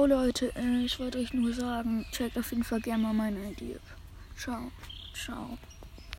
ciao Leute. Äh, ich wollte euch nur sagen, checkt auf jeden Fall gerne mal meine Idee. Ciao. Ciao.